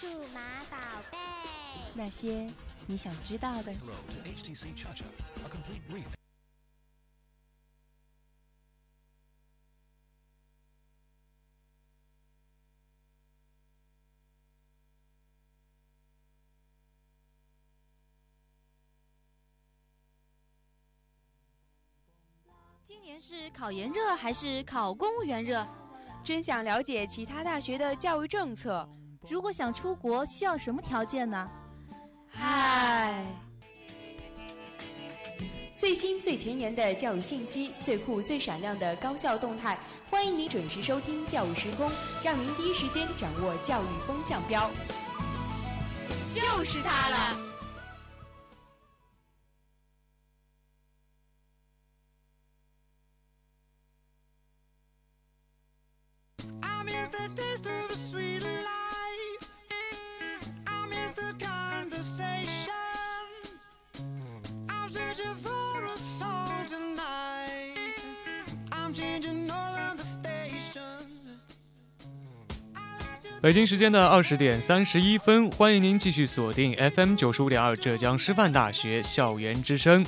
数码宝贝，那些你想知道的。今年是考研热还是考公务员热？真想了解其他大学的教育政策。如果想出国，需要什么条件呢？嗨，最新最前沿的教育信息，最酷最闪亮的高校动态，欢迎您准时收听《教育时空》，让您第一时间掌握教育风向标。就是它了。北京时间的二十点三十一分，欢迎您继续锁定 FM 九十五点二浙江师范大学校园之声。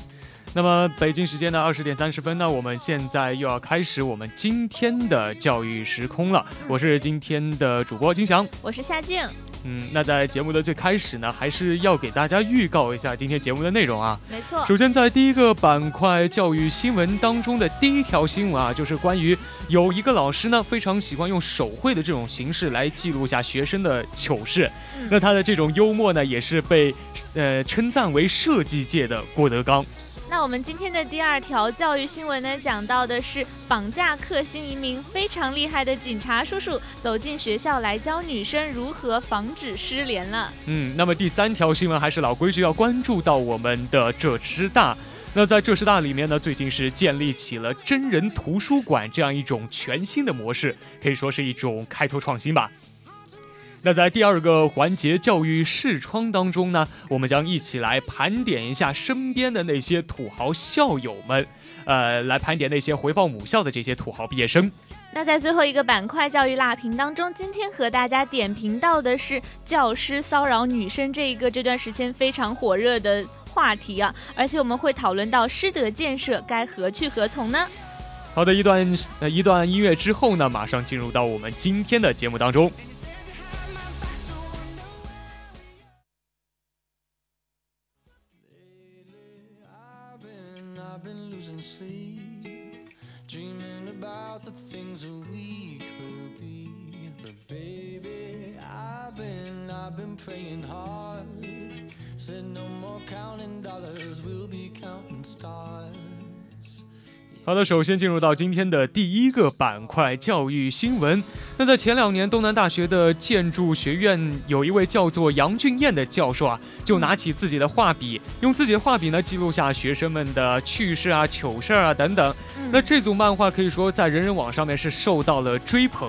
那么，北京时间的二十点三十分呢，我们现在又要开始我们今天的教育时空了。我是今天的主播金翔，我是夏静。嗯，那在节目的最开始呢，还是要给大家预告一下今天节目的内容啊。没错。首先，在第一个板块教育新闻当中的第一条新闻啊，就是关于有一个老师呢，非常喜欢用手绘的这种形式来记录下学生的糗事。那他的这种幽默呢，也是被呃称赞为设计界的郭德纲。那我们今天的第二条教育新闻呢，讲到的是绑架克星一名非常厉害的警察叔叔走进学校来教女生如何防止失联了。嗯，那么第三条新闻还是老规矩，要关注到我们的浙师大。那在浙师大里面呢，最近是建立起了真人图书馆这样一种全新的模式，可以说是一种开拓创新吧。那在第二个环节教育视窗当中呢，我们将一起来盘点一下身边的那些土豪校友们，呃，来盘点那些回报母校的这些土豪毕业生。那在最后一个板块教育辣评当中，今天和大家点评到的是教师骚扰女生这一个这段时间非常火热的话题啊，而且我们会讨论到师德建设该何去何从呢？好的，一段呃一段音乐之后呢，马上进入到我们今天的节目当中。好的，首先进入到今天的第一个板块——教育新闻。那在前两年，东南大学的建筑学院有一位叫做杨俊彦的教授啊，就拿起自己的画笔，用自己的画笔呢记录下学生们的趣事啊、糗事啊等等。那这组漫画可以说在人人网上面是受到了追捧。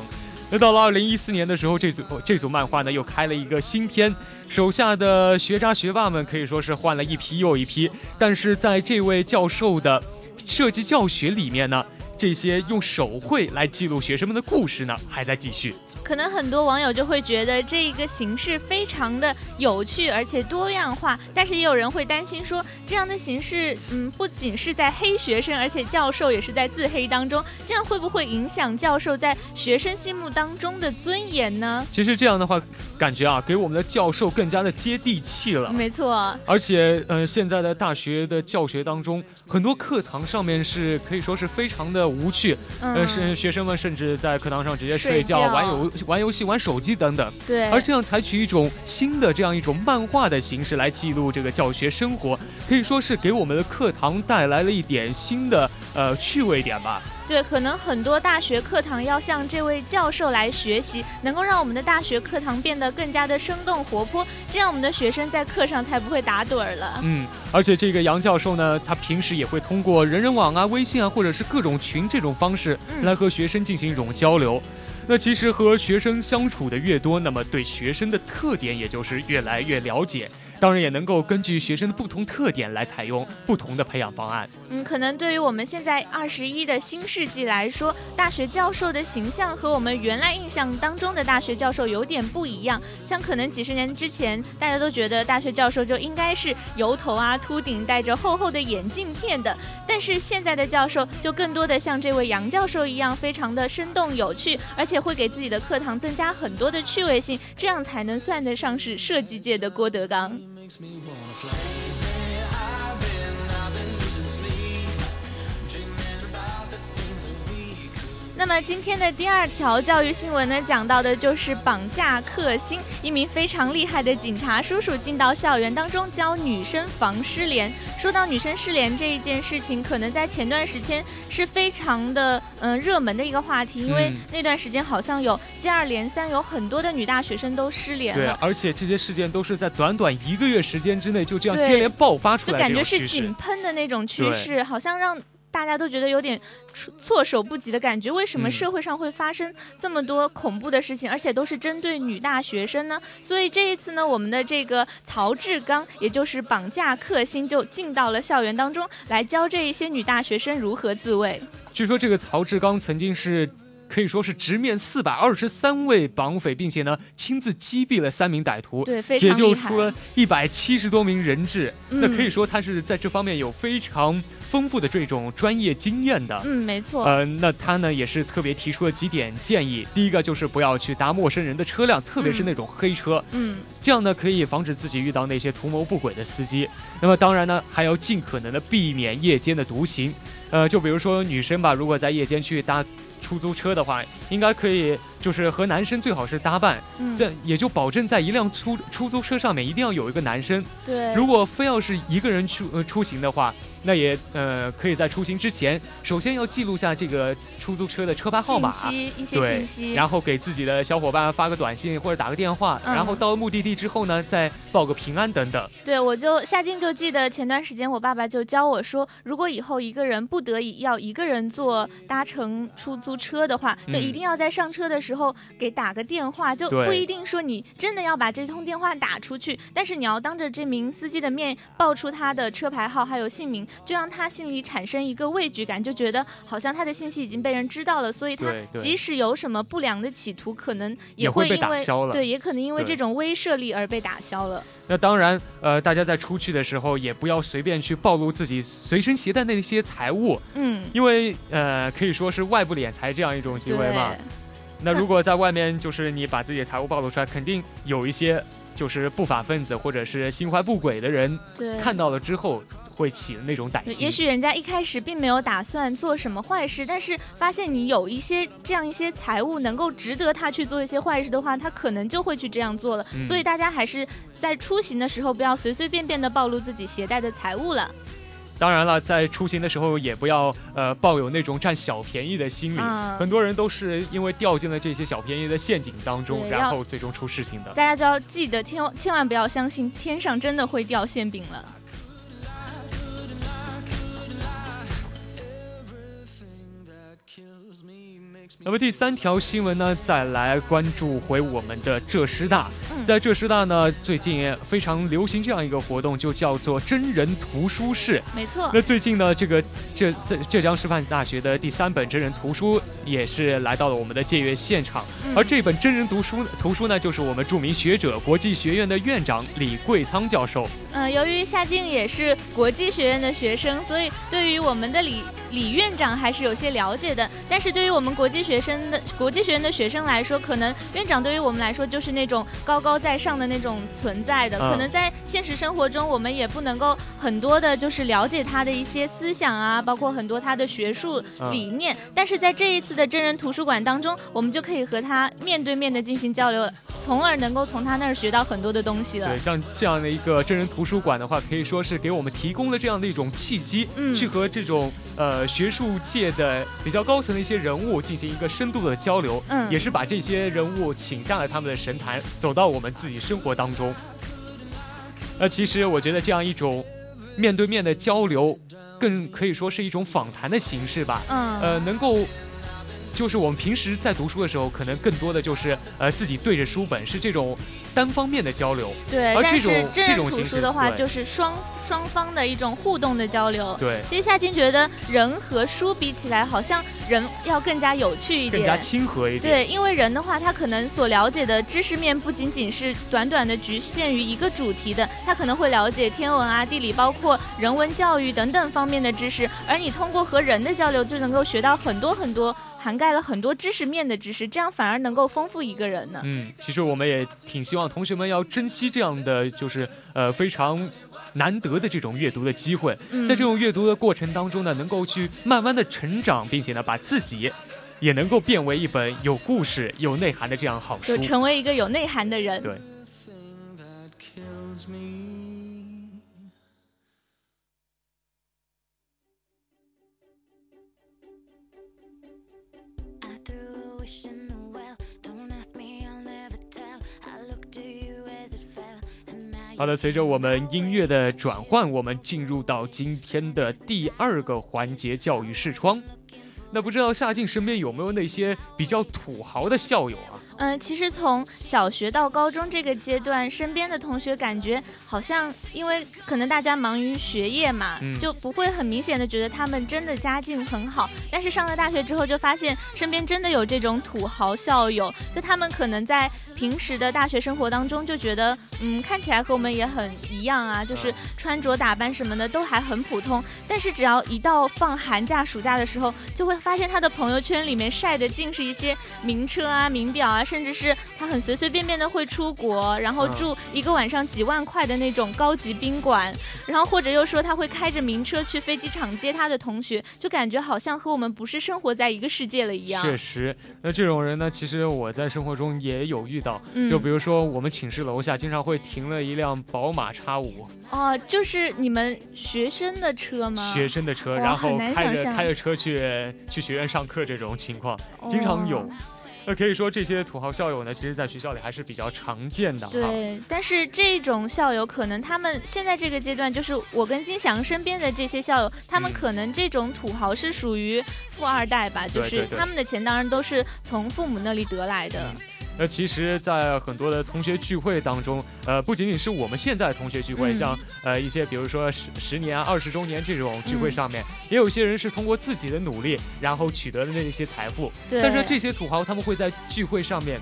那到了二零一四年的时候，这组这组漫画呢又开了一个新篇，手下的学渣学霸们可以说是换了一批又一批，但是在这位教授的。设计教学里面呢，这些用手绘来记录学生们的故事呢，还在继续。可能很多网友就会觉得这一个形式非常的有趣，而且多样化。但是也有人会担心说，这样的形式，嗯，不仅是在黑学生，而且教授也是在自黑当中，这样会不会影响教授在学生心目当中的尊严呢？其实这样的话，感觉啊，给我们的教授更加的接地气了。没错。而且，嗯，现在的大学的教学当中，很多课堂上面是可以说是非常的无趣，嗯，是学生们甚至在课堂上直接睡觉、玩游。玩游戏、玩手机等等，对。而这样采取一种新的这样一种漫画的形式来记录这个教学生活，可以说是给我们的课堂带来了一点新的呃趣味点吧。对，可能很多大学课堂要向这位教授来学习，能够让我们的大学课堂变得更加的生动活泼，这样我们的学生在课上才不会打盹儿了。嗯，而且这个杨教授呢，他平时也会通过人人网啊、微信啊，或者是各种群这种方式来和学生进行一种交流。那其实和学生相处的越多，那么对学生的特点也就是越来越了解。当然也能够根据学生的不同特点来采用不同的培养方案。嗯，可能对于我们现在二十一的新世纪来说，大学教授的形象和我们原来印象当中的大学教授有点不一样。像可能几十年之前，大家都觉得大学教授就应该是油头啊、秃顶、戴着厚厚的眼镜片的，但是现在的教授就更多的像这位杨教授一样，非常的生动有趣，而且会给自己的课堂增加很多的趣味性，这样才能算得上是设计界的郭德纲。makes me wanna fly. 那么今天的第二条教育新闻呢，讲到的就是绑架克星，一名非常厉害的警察叔叔进到校园当中教女生防失联。说到女生失联这一件事情，可能在前段时间是非常的嗯热门的一个话题，因为那段时间好像有接二连三有很多的女大学生都失联了。对，而且这些事件都是在短短一个月时间之内就这样接连爆发出来，就感觉是井喷的那种趋势，好像让。大家都觉得有点措手不及的感觉，为什么社会上会发生这么多恐怖的事情，而且都是针对女大学生呢？所以这一次呢，我们的这个曹志刚，也就是绑架克星，就进到了校园当中来教这一些女大学生如何自卫。据说这个曹志刚曾经是。可以说是直面四百二十三位绑匪，并且呢亲自击毙了三名歹徒，对，非常解救出了一百七十多名人质。那可以说他是在这方面有非常丰富的这种专业经验的。嗯，没错。呃，那他呢也是特别提出了几点建议。第一个就是不要去搭陌生人的车辆，特别是那种黑车。嗯，这样呢可以防止自己遇到那些图谋不轨的司机。那么当然呢还要尽可能的避免夜间的独行。呃，就比如说女生吧，如果在夜间去搭。出租车的话，应该可以，就是和男生最好是搭伴，这也就保证在一辆出出租车上面一定要有一个男生。对，如果非要是一个人出呃出行的话。那也呃，可以在出行之前，首先要记录下这个出租车的车牌号码，一些信息，然后给自己的小伙伴发个短信或者打个电话，然后到了目的地之后呢，再报个平安等等。对，我就夏静就记得前段时间我爸爸就教我说，如果以后一个人不得已要一个人坐搭乘出租车的话，就一定要在上车的时候给打个电话，就不一定说你真的要把这通电话打出去，但是你要当着这名司机的面报出他的车牌号还有姓名。就让他心里产生一个畏惧感，就觉得好像他的信息已经被人知道了，所以他即使有什么不良的企图，可能也会因为对，也可能因为这种威慑力而被打消了。那当然，呃，大家在出去的时候也不要随便去暴露自己随身携带那些财物，嗯，因为呃，可以说是外部敛财这样一种行为嘛。那如果在外面就是你把自己的财物暴露出来，肯定有一些就是不法分子或者是心怀不轨的人看到了之后。会起的那种歹心。也许人家一开始并没有打算做什么坏事，但是发现你有一些这样一些财物能够值得他去做一些坏事的话，他可能就会去这样做了。所以大家还是在出行的时候不要随随便便的暴露自己携带的财物了。当然了，在出行的时候也不要呃抱有那种占小便宜的心理。很多人都是因为掉进了这些小便宜的陷阱当中，然后最终出事情的。大家就要记得，千千万不要相信天上真的会掉馅饼了。那么第三条新闻呢，再来关注回我们的浙师大。在浙师大呢，最近非常流行这样一个活动，就叫做真人图书室。没错。那最近呢，这个浙浙浙江师范大学的第三本真人图书也是来到了我们的借阅现场。而这本真人读书图书呢，就是我们著名学者、国际学院的院长李桂仓教授。嗯，由于夏静也是国际学院的学生，所以对于我们的李李院长还是有些了解的。但是对于我们国际学学生的国际学院的学生来说，可能院长对于我们来说就是那种高高在上的那种存在的。可能在现实生活中，我们也不能够很多的，就是了解他的一些思想啊，包括很多他的学术理念。但是在这一次的真人图书馆当中，我们就可以和他面对面的进行交流，从而能够从他那儿学到很多的东西了。对，像这样的一个真人图书馆的话，可以说是给我们提供了这样的一种契机，去和这种呃学术界的比较高层的一些人物进行一个。深度的交流，嗯，也是把这些人物请下了他们的神坛，走到我们自己生活当中。那其实我觉得这样一种面对面的交流，更可以说是一种访谈的形式吧。嗯，呃，能够就是我们平时在读书的时候，可能更多的就是呃自己对着书本，是这种单方面的交流。对，而这种图这种形式书的话，就是双双方的一种互动的交流。对，其实夏静觉得人和书比起来，好像人要更加有趣一点。更加亲和一点。对，因为人的话，他可能所了解的知识面不仅仅是短短的局限于一个主题的，他可能会了解天文啊、地理，包括人文教育等等方面的知识。而你通过和人的交流，就能够学到很多很多，涵盖了很多知识面的知识，这样反而能够丰富一个人呢。嗯，其实我们也挺希望同学们要珍惜这样的，就是呃非常难得的这种阅读的机会，嗯在这种阅读的过程当中呢，能够去慢慢的成长，并且呢，把自己也能够变为一本有故事、有内涵的这样好书就。成为一个有内涵的人。对好的，随着我们音乐的转换，我们进入到今天的第二个环节——教育视窗。那不知道夏静身边有没有那些比较土豪的校友啊？嗯，其实从小学到高中这个阶段，身边的同学感觉好像，因为可能大家忙于学业嘛，嗯就不会很明显的觉得他们真的家境很好。但是上了大学之后，就发现身边真的有这种土豪校友，就他们可能在平时的大学生活当中就觉得，嗯，看起来和我们也很一样啊，就是穿着打扮什么的都还很普通。但是只要一到放寒假、暑假的时候，就会发现他的朋友圈里面晒的尽是一些名车啊、名表啊，甚至是他很随随便便的会出国，然后嗯住一个晚上几万块的那种高级宾馆，然后或者又说他会开着名车去飞机场接他的同学，就感觉好像和我们不是生活在一个世界了一样。确实，那这种人呢，其实我在生活中也有遇到。嗯就比如说，我们寝室楼下经常会停了一辆宝马叉五，哦，就是你们学生的车吗？学生的车，然后开着开着车去去学院上课这种情况，经常有哦。那可以说，这些土豪校友呢，其实在学校里还是比较常见的哈。对，但是这种校友可能他们现在这个阶段，就是我跟金翔身边的这些校友，他们嗯可能这种土豪是属于富二代吧，就是他们的钱当然都是从父母那里得来的。那其实，在很多的同学聚会当中，呃，不仅仅是我们现在同学聚会，嗯像呃一些比如说十十年啊、二十周年这种聚会嗯上面，也有一些人是通过自己的努力，然后取得的那些财富。对，但是这些土豪他们会在聚会上面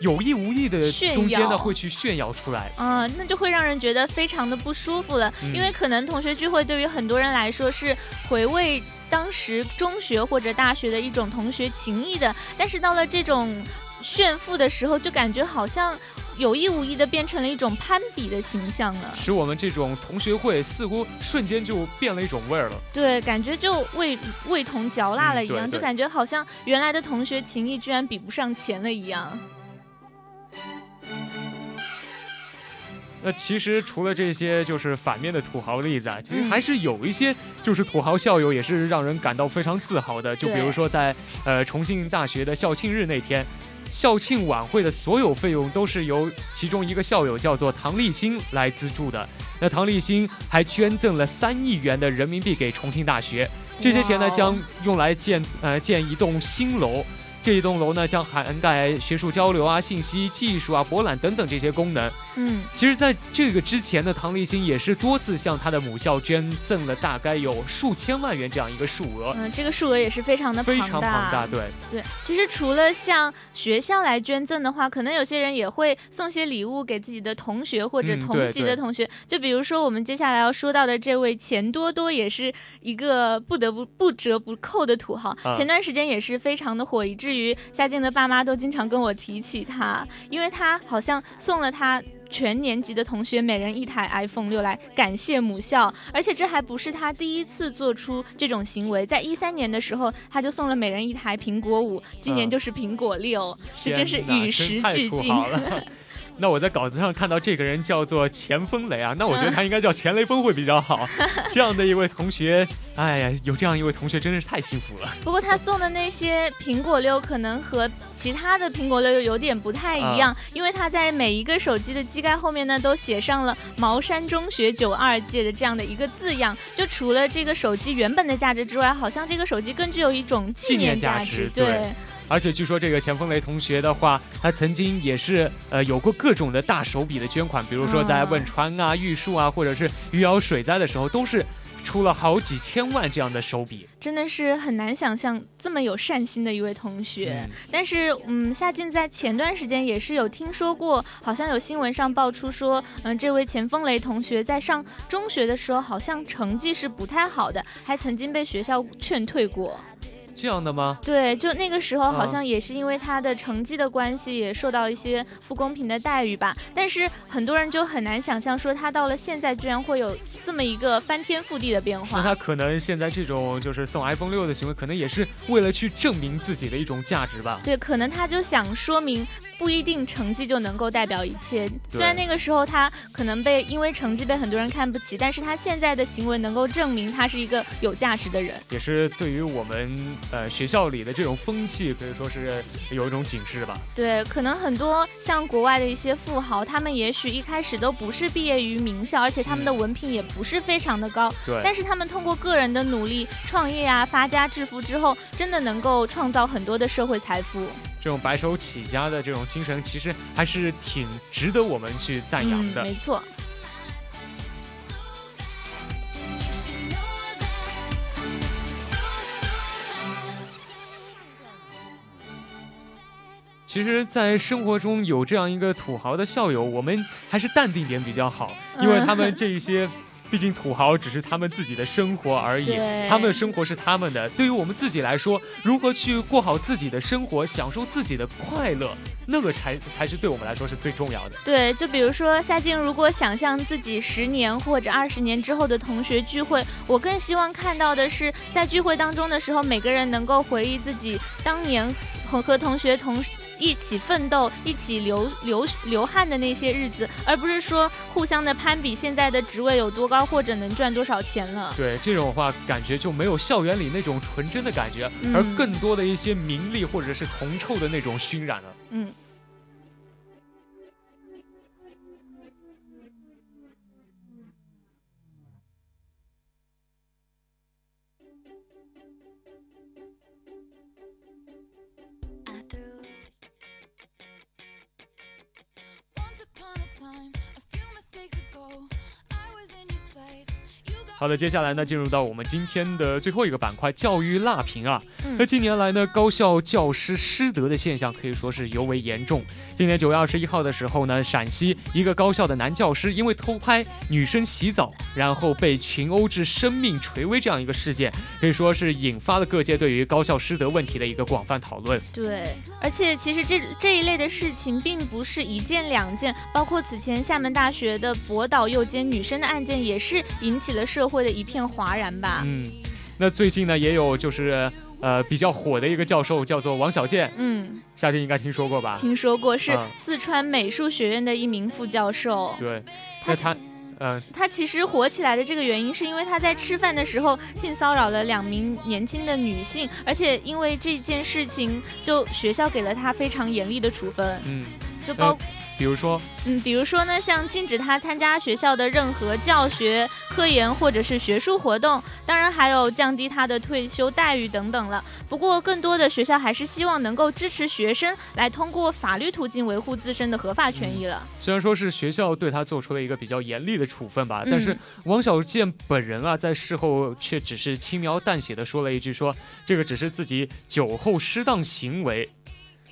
有意无意的炫中间呢，会去炫耀出来。啊、那就会让人觉得非常的不舒服了，嗯因为可能同学聚会对于很多人来说是回味当时中学或者大学的一种同学情谊的，但是到了这种炫富的时候，就感觉好像有意无意的变成了一种攀比的形象了。使我们这种同学会似乎瞬间就变了一种味儿了。对，感觉就味味同嚼蜡了一样，就感觉好像原来的同学情谊居然比不上钱了一样。那其实除了这些就是反面的土豪例子啊，其实嗯还是有一些就是土豪校友也是让人感到非常自豪的。就比如说在呃重庆大学的校庆日那天。校庆晚会的所有费用都是由其中一个校友叫做唐立新来资助的。那唐立新还捐赠了三亿元的人民币给重庆大学，这些钱呢将用来建呃建一栋新楼。这一栋楼呢将涵盖学术交流啊、信息技术啊、博览等等这些功能。嗯，其实，在这个之前呢，唐立新也是多次向他的母校捐赠了大概有数千万元这样一个数额，嗯，这个数额也是非常的非常庞大。对，对，其实除了向学校来捐赠的话，可能有些人也会送些礼物给自己的同学或者嗯同级的同学。就比如说我们接下来要说到的这位钱多多，也是一个不得不不折不扣的土豪。啊前段时间也是非常的火，以至于夏静的爸妈都经常跟我提起他，因为他好像送了他。全年级的同学每人一台 iPhone 六来感谢母校，而且这还不是他第一次做出这种行为。在一三年的时候，他就送了每人一台苹果五，今年嗯就是苹果六，这真是与时俱进。那我在稿子上看到这个人叫做钱风雷啊，那我觉得他应该叫钱雷锋会比较好。这样的一位同学，哎呀，有这样一位同学真的是太幸福了。不过他送的那些苹果六可能和其他的苹果六又有点不太一样，因为他在每一个手机的机盖后面呢都写上了茅山中学九二届的这样的一个字样。就除了这个手机原本的价值之外，好像这个手机更具有一种纪念价值。对。而且据说这个钱风雷同学的话，他曾经也是呃有过各种的大手笔的捐款，比如说在汶川啊、玉树啊，或者是余姚水灾的时候，都是出了好几千万这样的手笔。真的是很难想象这么有善心的一位同学。但是嗯，夏静在前段时间也是有听说过，好像有新闻上爆出说，嗯，这位钱风雷同学在上中学的时候好像成绩是不太好的，还曾经被学校劝退过。这样的吗？对，就那个时候好像也是因为他的成绩的关系，也受到一些不公平的待遇吧。但是很多人就很难想象，说他到了现在居然会有这么一个翻天覆地的变化。那他可能现在这种就是送 iPhone 六的行为，可能也是为了去证明自己的一种价值吧？对，可能他就想说明，不一定成绩就能够代表一切。虽然那个时候他可能被因为成绩被很多人看不起，但是他现在的行为能够证明他是一个有价值的人。也是对于我们。呃，学校里的这种风气可以说是有一种警示吧。对，可能很多像国外的一些富豪，他们也许一开始都不是毕业于名校，而且他们的文凭也不是非常的高。对。但是他们通过个人的努力创业啊，发家致富之后，真的能够创造很多的社会财富。这种白手起家的这种精神，其实还是挺值得我们去赞扬的。没错。其实，在生活中有这样一个土豪的校友，我们还是淡定点比较好，因为他们这一些，毕竟土豪只是他们自己的生活而已，他们的生活是他们的。对于我们自己来说，如何去过好自己的生活，享受自己的快乐，那个才才是对我们来说是最重要的。对，就比如说夏静，如果想象自己十年或者二十年之后的同学聚会，我更希望看到的是，在聚会当中的时候，每个人能够回忆自己当年和和同学同。一起奋斗、一起流流流汗的那些日子，而不是说互相的攀比现在的职位有多高或者能赚多少钱了。对这种话，感觉就没有校园里那种纯真的感觉，而更多的一些名利或者是铜臭的那种熏染了。嗯。好的，接下来呢，进入到我们今天的最后一个板块——教育辣评啊。那近年来呢，高校教师失德的现象可以说是尤为严重。今年九月二十一号的时候呢，陕西一个高校的男教师因为偷拍女生洗澡，然后被群殴致生命垂危这样一个事件，可以说是引发了各界对于高校师德问题的一个广泛讨论。对，而且其实这这一类的事情并不是一件两件，包括此前厦门大学的博导诱奸女生的案件，也是引起了社。会的一片哗然吧。嗯，那最近呢，也有就是呃比较火的一个教授，叫做王小贱。嗯，夏静应该听说过吧？听说过，是四川美术学院的一名副教授。对，那他，嗯，他其实火起来的这个原因，是因为他在吃饭的时候性骚扰了两名年轻的女性，而且因为这件事情，就学校给了他非常严厉的处分。嗯，就包。比如说，嗯，比如说呢，像禁止他参加学校的任何教学、科研或者是学术活动，当然还有降低他的退休待遇等等了。不过，更多的学校还是希望能够支持学生来通过法律途径维护自身的合法权益了。虽然说是学校对他做出了一个比较严厉的处分吧，但是王小贱本人啊，在事后却只是轻描淡写的说了一句，说这个只是自己酒后失当行为。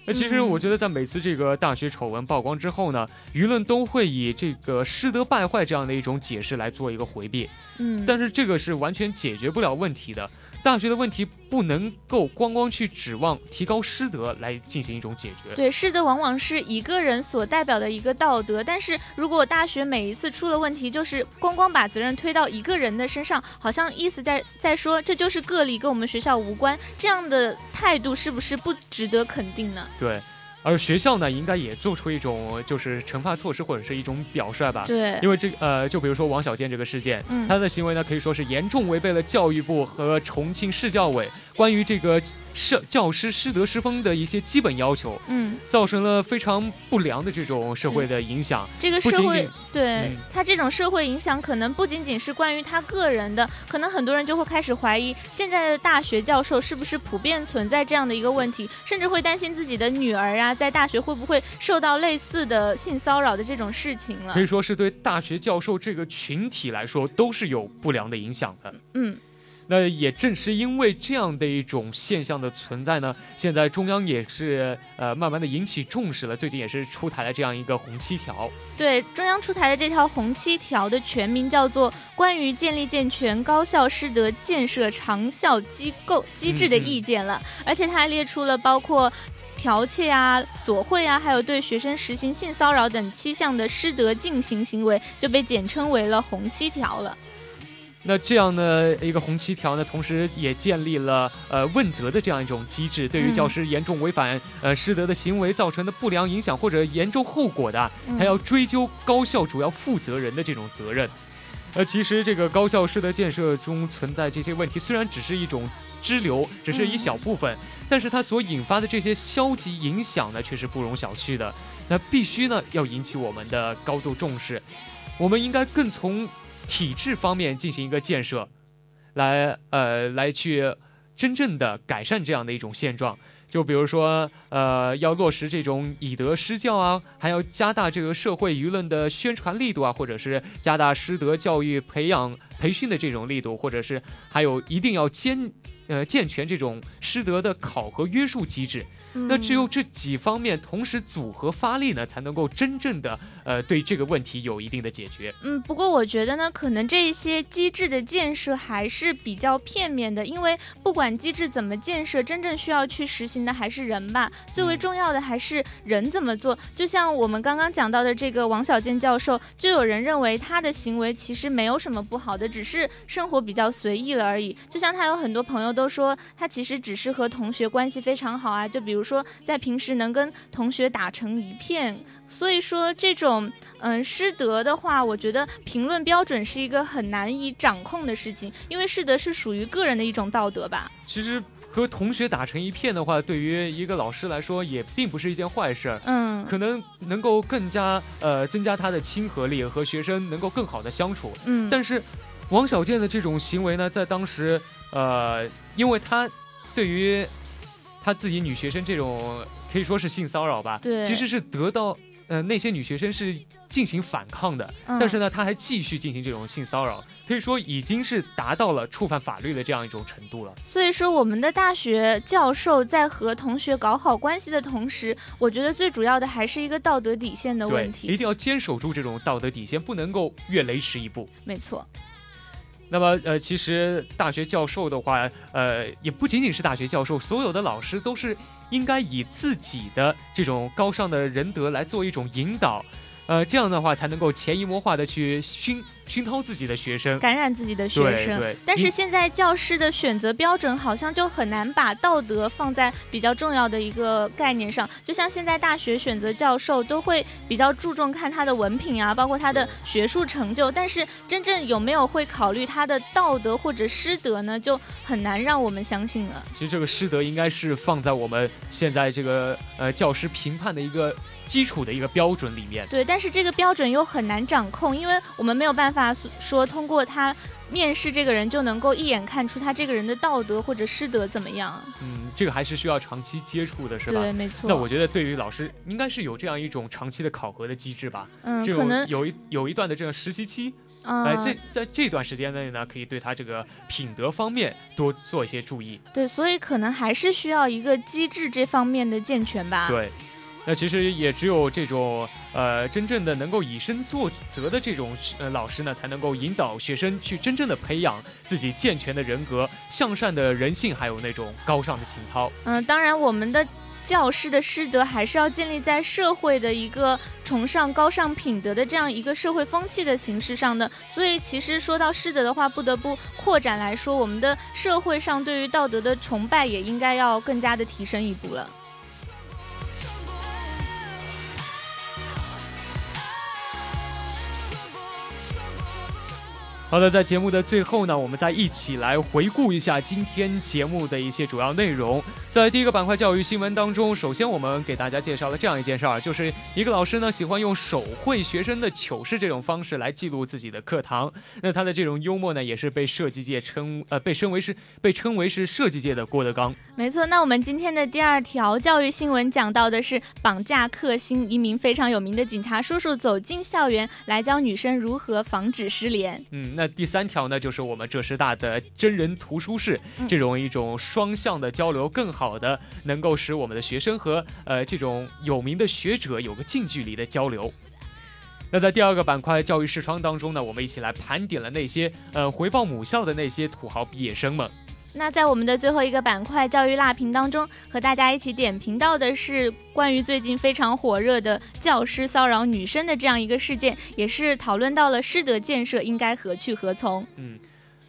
那其实我觉得，在每次这个大学丑闻曝光之后呢，舆论都会以这个师德败坏这样的一种解释来做一个回避。嗯，但是这个是完全解决不了问题的。大学的问题不能够光光去指望提高师德来进行一种解决。对，师德往往是一个人所代表的一个道德，但是如果大学每一次出了问题，就是光光把责任推到一个人的身上，好像意思在在说这就是个例，跟我们学校无关，这样的态度是不是不值得肯定呢？对。而学校呢，应该也做出一种就是惩罚措施或者是一种表率吧。对，因为这呃，就比如说王小贱这个事件，嗯他的行为呢可以说是严重违背了教育部和重庆市教委关于这个师教师师德师风的一些基本要求，嗯，造成了非常不良的这种社会的影响。这个社会对、嗯他这种社会影响，可能不仅仅是关于他个人的，可能很多人就会开始怀疑现在的大学教授是不是普遍存在这样的一个问题，甚至会担心自己的女儿啊，在大学会不会受到类似的性骚扰的这种事情了可。以说是对大学教授这个群体来说都是有不良的影响的。嗯，那也正是因为这样的一种现象的存在呢，现在中央也是呃慢慢的引起重视了，最近也是出台了这样一个红七条。对，中央出台的这条红七条的全名叫做《关于建立健全高校师德建设长效机构机制的意见》了，而且它还列出了包括。剽窃啊、索贿啊，还有对学生实行性骚扰等七项的师德禁行行为，就被简称为了红七条了。那这样的一个红七条呢，同时也建立了呃问责的这样一种机制，对于嗯教师严重违反呃师德的行为造成的不良影响或者严重后果的，嗯还要追究高校主要负责人的这种责任。呃，其实这个高校师的建设中存在这些问题，虽然只是一种支流，只是一小部分，但是它所引发的这些消极影响呢，却是不容小觑的。那必须呢要引起我们的高度重视，我们应该更从体制方面进行一个建设，来呃来去真正的改善这样的一种现状。就比如说，呃，要落实这种以德施教啊，还要加大这个社会舆论的宣传力度啊，或者是加大师德教育培养培训的这种力度，或者是还有一定要坚呃健全这种师德的考核约束机制。那只有这几方面同时组合发力呢，才能够真正的呃对这个问题有一定的解决。嗯，不过我觉得呢，可能这些机制的建设还是比较片面的，因为不管机制怎么建设，真正需要去实行的还是人吧。最为重要的还是人怎么做。就像我们刚刚讲到的这个王小贱教授，就有人认为他的行为其实没有什么不好的，只是生活比较随意了而已。就像他有很多朋友都说，他其实只是和同学关系非常好啊，就比如说在平时能跟同学打成一片。所以说，这种嗯师德的话，我觉得评论标准是一个很难以掌控的事情，因为师德是属于个人的一种道德吧。其实和同学打成一片的话，对于一个老师来说也并不是一件坏事儿。嗯，可能能够更加呃增加他的亲和力，和学生能够更好的相处。嗯，但是王小贱的这种行为呢，在当时呃，因为他对于他自己女学生这种可以说是性骚扰吧，对其实是得到。呃，那些女学生是进行反抗的，嗯但是呢，他还继续进行这种性骚扰，可以说已经是达到了触犯法律的这样一种程度了。所以说，我们的大学教授在和同学搞好关系的同时，我觉得最主要的还是一个道德底线的问，题。一定要坚守住这种道德底线，不能够越雷池一步。没错，那么，呃，其实大学教授的话，呃，也不仅仅是大学教授，所有的老师都是应该以自己的这种高尚的仁德来做一种引导，呃，这样的话才能够潜移默化的去熏熏陶自己的学生。感染自己的学生。但是现在教师的选择标准好像就很难把道德放在比较重要的一个概念上，就像现在大学选择教授都会比较注重看他的文凭啊，包括他的学术成就，但是真正有没有会考虑他的道德或者师德呢，就很难让我们相信了。其实这个师德应该是放在我们现在这个呃教师评判的一个基础的一个标准里面。对，但是这个标准又很难掌控，因为我们没有办法说通过他面试这个人就能够一眼看出他这个人的道德或者师德怎么样。嗯，这个还是需要长期接触的，是吧？对，没错。那我觉得对于老师应该是有这样一种长期的考核的机制吧。嗯，这种可能有一有一段的这个实习期，嗯、来，在在这段时间内呢，可以对他这个品德方面多做一些注意。对，所以可能还是需要一个机制这方面的健全吧。对，那其实也只有这种呃真正的能够以身作则的这种呃老师呢，才能够引导学生去真正的培养自己健全的人格、向善的人性，还有那种高尚的情操。嗯，当然我们的。教师的师德还是要建立在社会的一个崇尚高尚品德的这样一个社会风气的形式上的，所以其实说到师德的话，不得不扩展来说，我们的社会上对于道德的崇拜也应该要更加的提升一步了。好的，在节目的最后呢，我们再一起来回顾一下今天节目的一些主要内容。在第一个板块教育新闻当中，首先我们给大家介绍了这样一件事儿，就是一个老师呢喜欢用手绘学生的糗事这种方式来记录自己的课堂。那他的这种幽默呢，也是被设计界称呃被称为是被称为是设计界的郭德纲。没错，那我们今天的第二条教育新闻讲到的是绑架克星，一名非常有名的警察叔叔走进校园来教女生如何防止失联。嗯，那第三条呢，就是我们浙师大的真人图书室，嗯这种一种双向的交流，更好的能够使我们的学生和呃这种有名的学者有个近距离的交流。那在第二个板块教育视窗当中呢，我们一起来盘点了那些呃回报母校的那些土豪毕业生们。那在我们的最后一个板块教育辣评当中，和大家一起点评到的是关于最近非常火热的教师骚扰女生的这样一个事件，也是讨论到了师德建设应该何去何从。嗯，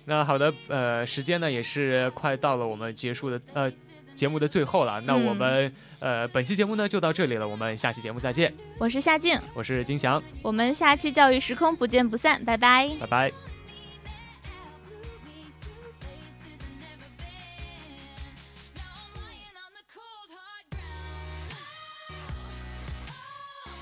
那好的，呃，时间呢也是快到了我们结束的呃节目的最后了。那我们、呃本期节目呢就到这里了，我们下期节目再见。我是夏静，我是金翔，我们下期教育时空不见不散，拜拜。拜拜。